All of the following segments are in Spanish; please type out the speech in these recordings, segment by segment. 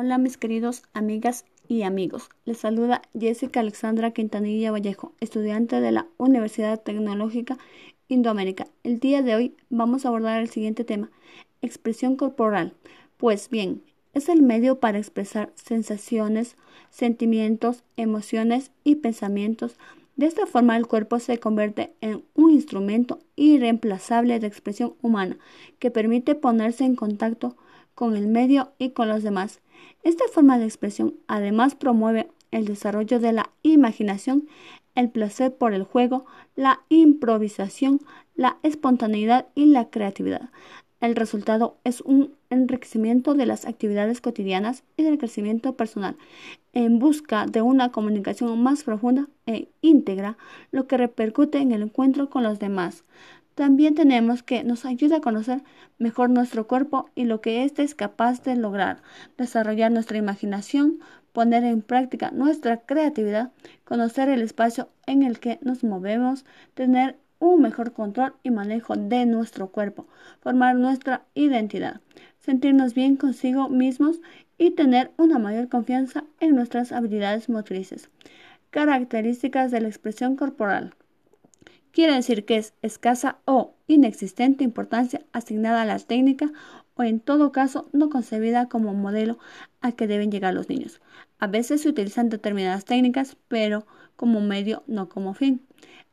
Hola mis queridos amigas y amigos. Les saluda Jessica Alexandra Quintanilla Vallejo, estudiante de la Universidad Tecnológica Indoamérica. El día de hoy vamos a abordar el siguiente tema, expresión corporal. Pues bien, es el medio para expresar sensaciones, sentimientos, emociones y pensamientos. De esta forma el cuerpo se convierte en un instrumento irreemplazable de expresión humana que permite ponerse en contacto con el medio y con los demás. Esta forma de expresión además promueve el desarrollo de la imaginación, el placer por el juego, la improvisación, la espontaneidad y la creatividad. El resultado es un enriquecimiento de las actividades cotidianas y del crecimiento personal en busca de una comunicación más profunda e íntegra, lo que repercute en el encuentro con los demás. También tenemos que nos ayuda a conocer mejor nuestro cuerpo y lo que éste es capaz de lograr, desarrollar nuestra imaginación, poner en práctica nuestra creatividad, conocer el espacio en el que nos movemos, tener un mejor control y manejo de nuestro cuerpo, formar nuestra identidad, sentirnos bien consigo mismos y tener una mayor confianza en nuestras habilidades motrices. Características de la expresión corporal quiere decir que es escasa o inexistente importancia asignada a la técnica o en todo caso no concebida como modelo a que deben llegar los niños. A veces se utilizan determinadas técnicas, pero como medio, no como fin.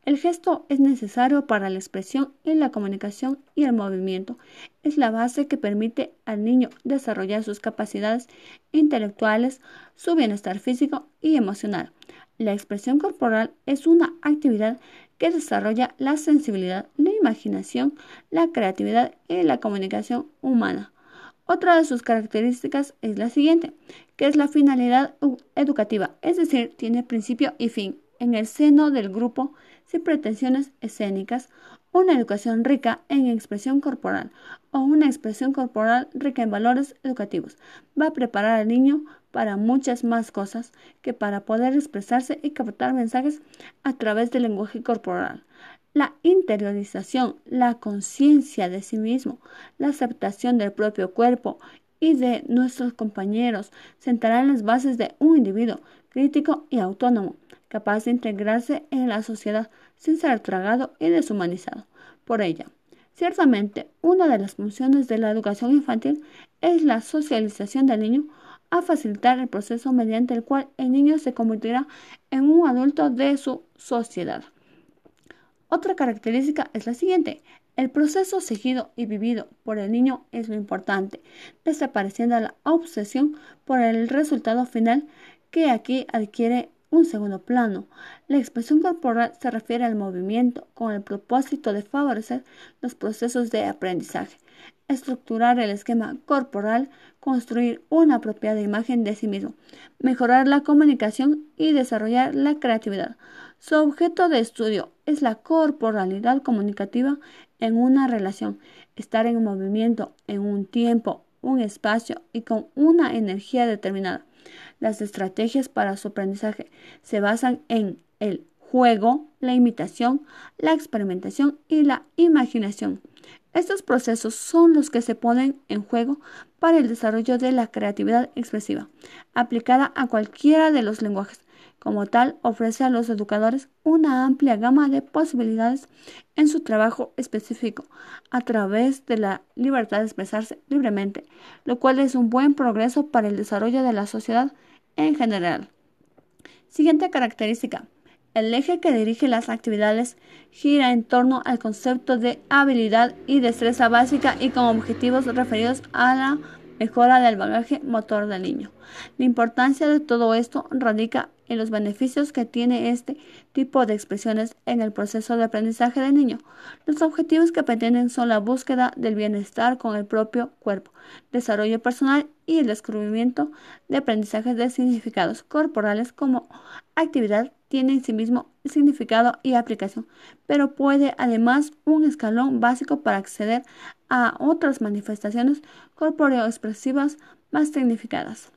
El gesto es necesario para la expresión y la comunicación y el movimiento. Es la base que permite al niño desarrollar sus capacidades intelectuales, su bienestar físico y emocional. La expresión corporal es una actividad que desarrolla la sensibilidad, la imaginación, la creatividad y la comunicación humana. Otra de sus características es la siguiente, que es la finalidad educativa, es decir, tiene principio y fin en el seno del grupo sin pretensiones escénicas, una educación rica en expresión corporal o una expresión corporal rica en valores educativos. Va a preparar al niño para muchas más cosas que para poder expresarse y captar mensajes a través del lenguaje corporal. La interiorización, la conciencia de sí mismo, la aceptación del propio cuerpo y de nuestros compañeros sentarán las bases de un individuo crítico y autónomo, capaz de integrarse en la sociedad sin ser tragado y deshumanizado por ella. Ciertamente, una de las funciones de la educación infantil es la socialización del niño a facilitar el proceso mediante el cual el niño se convertirá en un adulto de su sociedad. Otra característica es la siguiente. El proceso seguido y vivido por el niño es lo importante, desapareciendo la obsesión por el resultado final que aquí adquiere un segundo plano. La expresión corporal se refiere al movimiento con el propósito de favorecer los procesos de aprendizaje, estructurar el esquema corporal, construir una apropiada imagen de sí mismo, mejorar la comunicación y desarrollar la creatividad. Su objeto de estudio es la corporalidad comunicativa en una relación, estar en movimiento en un tiempo, un espacio y con una energía determinada. Las estrategias para su aprendizaje se basan en el juego, la imitación, la experimentación y la imaginación. Estos procesos son los que se ponen en juego para el desarrollo de la creatividad expresiva, aplicada a cualquiera de los lenguajes. Como tal, ofrece a los educadores una amplia gama de posibilidades en su trabajo específico a través de la libertad de expresarse libremente, lo cual es un buen progreso para el desarrollo de la sociedad en general. Siguiente característica. El eje que dirige las actividades gira en torno al concepto de habilidad y destreza básica y con objetivos referidos a la mejora del bagaje motor del niño. La importancia de todo esto radica en los beneficios que tiene este tipo de expresiones en el proceso de aprendizaje del niño. Los objetivos que pretenden son la búsqueda del bienestar con el propio cuerpo, desarrollo personal y el descubrimiento de aprendizajes de significados corporales como actividad tiene en sí mismo significado y aplicación, pero puede además un escalón básico para acceder a otras manifestaciones corporeo-expresivas más significadas.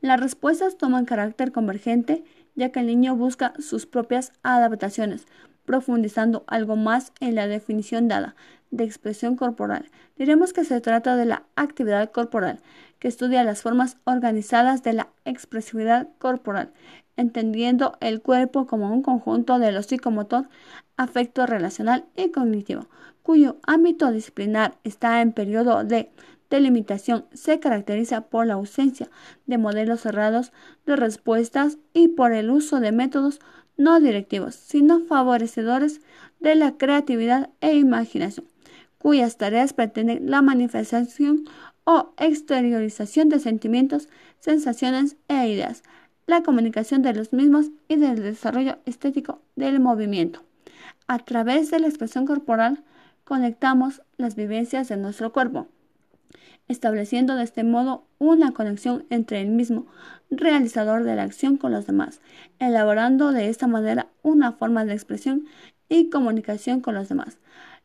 Las respuestas toman carácter convergente, ya que el niño busca sus propias adaptaciones, profundizando algo más en la definición dada de expresión corporal, diremos que se trata de la actividad corporal, que estudia las formas organizadas de la expresividad corporal, entendiendo el cuerpo como un conjunto de lo psicomotor, afecto relacional y cognitivo, cuyo ámbito disciplinar está en periodo de delimitación, se caracteriza por la ausencia de modelos cerrados de respuestas y por el uso de métodos no directivos, sino favorecedores de la creatividad e imaginación, cuyas tareas pretenden la manifestación o exteriorización de sentimientos, sensaciones e ideas, la comunicación de los mismos y del desarrollo estético del movimiento. A través de la expresión corporal conectamos las vivencias de nuestro cuerpo, estableciendo de este modo una conexión entre el mismo realizador de la acción con los demás, elaborando de esta manera una forma de expresión y comunicación con los demás.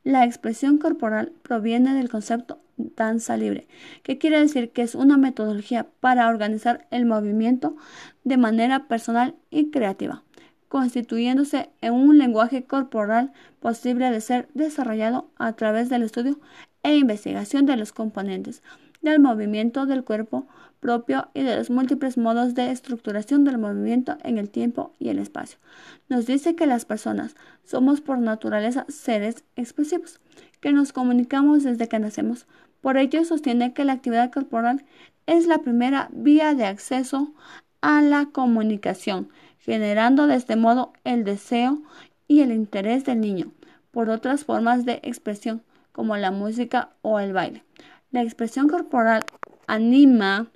La expresión corporal proviene del concepto danza libre, que quiere decir que es una metodología para organizar el movimiento de manera personal y creativa, constituyéndose en un lenguaje corporal posible de ser desarrollado a través del estudio e investigación de los componentes del movimiento del cuerpo propio y de los múltiples modos de estructuración del movimiento en el tiempo y el espacio. Nos dice que las personas somos por naturaleza seres expresivos, que nos comunicamos desde que nacemos. Por ello sostiene que la actividad corporal es la primera vía de acceso a la comunicación, generando de este modo el deseo y el interés del niño por otras formas de expresión como la música o el baile. La expresión corporal anima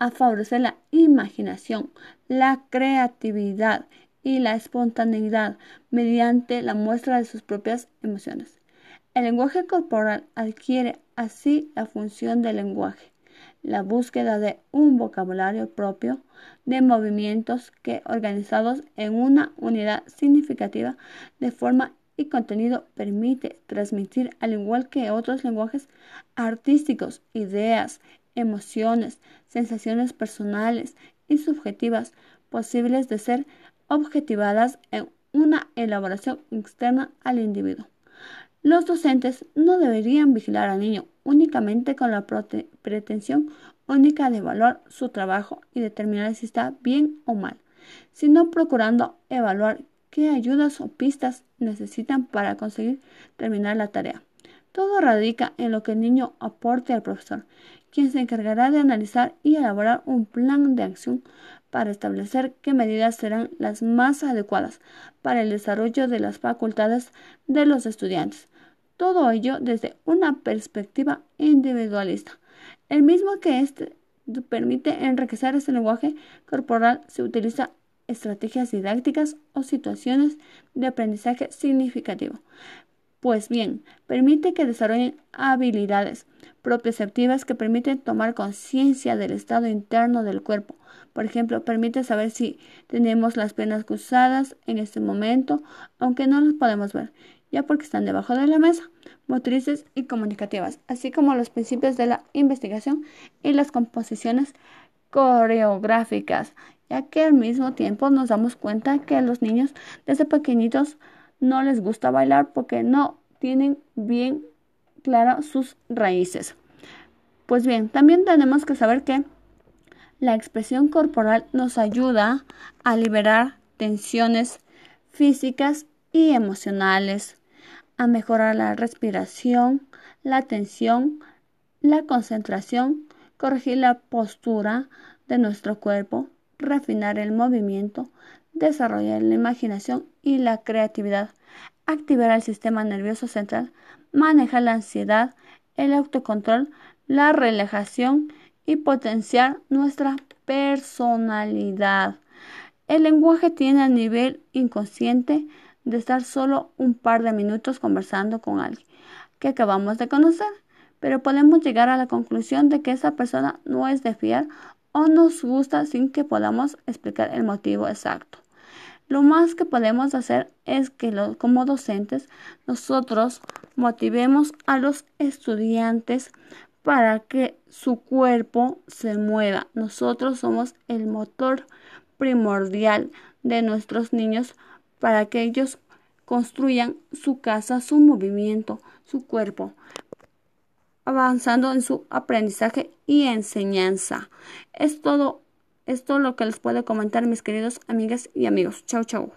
a favorecer la imaginación, la creatividad y la espontaneidad mediante la muestra de sus propias emociones. El lenguaje corporal adquiere así la función del lenguaje, la búsqueda de un vocabulario propio de movimientos que organizados en una unidad significativa de forma y contenido permite transmitir, al igual que otros lenguajes artísticos, ideas, emociones, sensaciones personales y subjetivas posibles de ser objetivadas en una elaboración externa al individuo. Los docentes no deberían vigilar al niño únicamente con la pretensión única de evaluar su trabajo y determinar si está bien o mal, sino procurando evaluar qué ayudas o pistas necesitan para conseguir terminar la tarea. Todo radica en lo que el niño aporte al profesor, quien se encargará de analizar y elaborar un plan de acción para establecer qué medidas serán las más adecuadas para el desarrollo de las facultades de los estudiantes. Todo ello desde una perspectiva individualista. El mismo que este permite enriquecer este lenguaje corporal se utiliza estrategias didácticas o situaciones de aprendizaje significativo. Pues bien, permite que desarrollen habilidades propioceptivas que permiten tomar conciencia del estado interno del cuerpo. Por ejemplo, permite saber si tenemos las piernas cruzadas en este momento, aunque no las podemos ver, ya porque están debajo de la mesa, motrices y comunicativas, así como los principios de la investigación y las composiciones coreográficas ya que al mismo tiempo nos damos cuenta que a los niños desde pequeñitos no les gusta bailar porque no tienen bien claras sus raíces. Pues bien, también tenemos que saber que la expresión corporal nos ayuda a liberar tensiones físicas y emocionales, a mejorar la respiración, la atención, la concentración, corregir la postura de nuestro cuerpo, refinar el movimiento, desarrollar la imaginación y la creatividad, activar el sistema nervioso central, manejar la ansiedad, el autocontrol, la relajación y potenciar nuestra personalidad. El lenguaje tiene el nivel inconsciente de estar solo un par de minutos conversando con alguien que acabamos de conocer, pero podemos llegar a la conclusión de que esa persona no es de fiar o nos gusta sin que podamos explicar el motivo exacto. Lo más que podemos hacer es que como docentes nosotros motivemos a los estudiantes para que su cuerpo se mueva. Nosotros somos el motor primordial de nuestros niños para que ellos construyan su casa, su movimiento, su cuerpo, avanzando en su aprendizaje y enseñanza. Es todo esto lo que les puedo comentar mis queridos amigas y amigos. Chau, chau.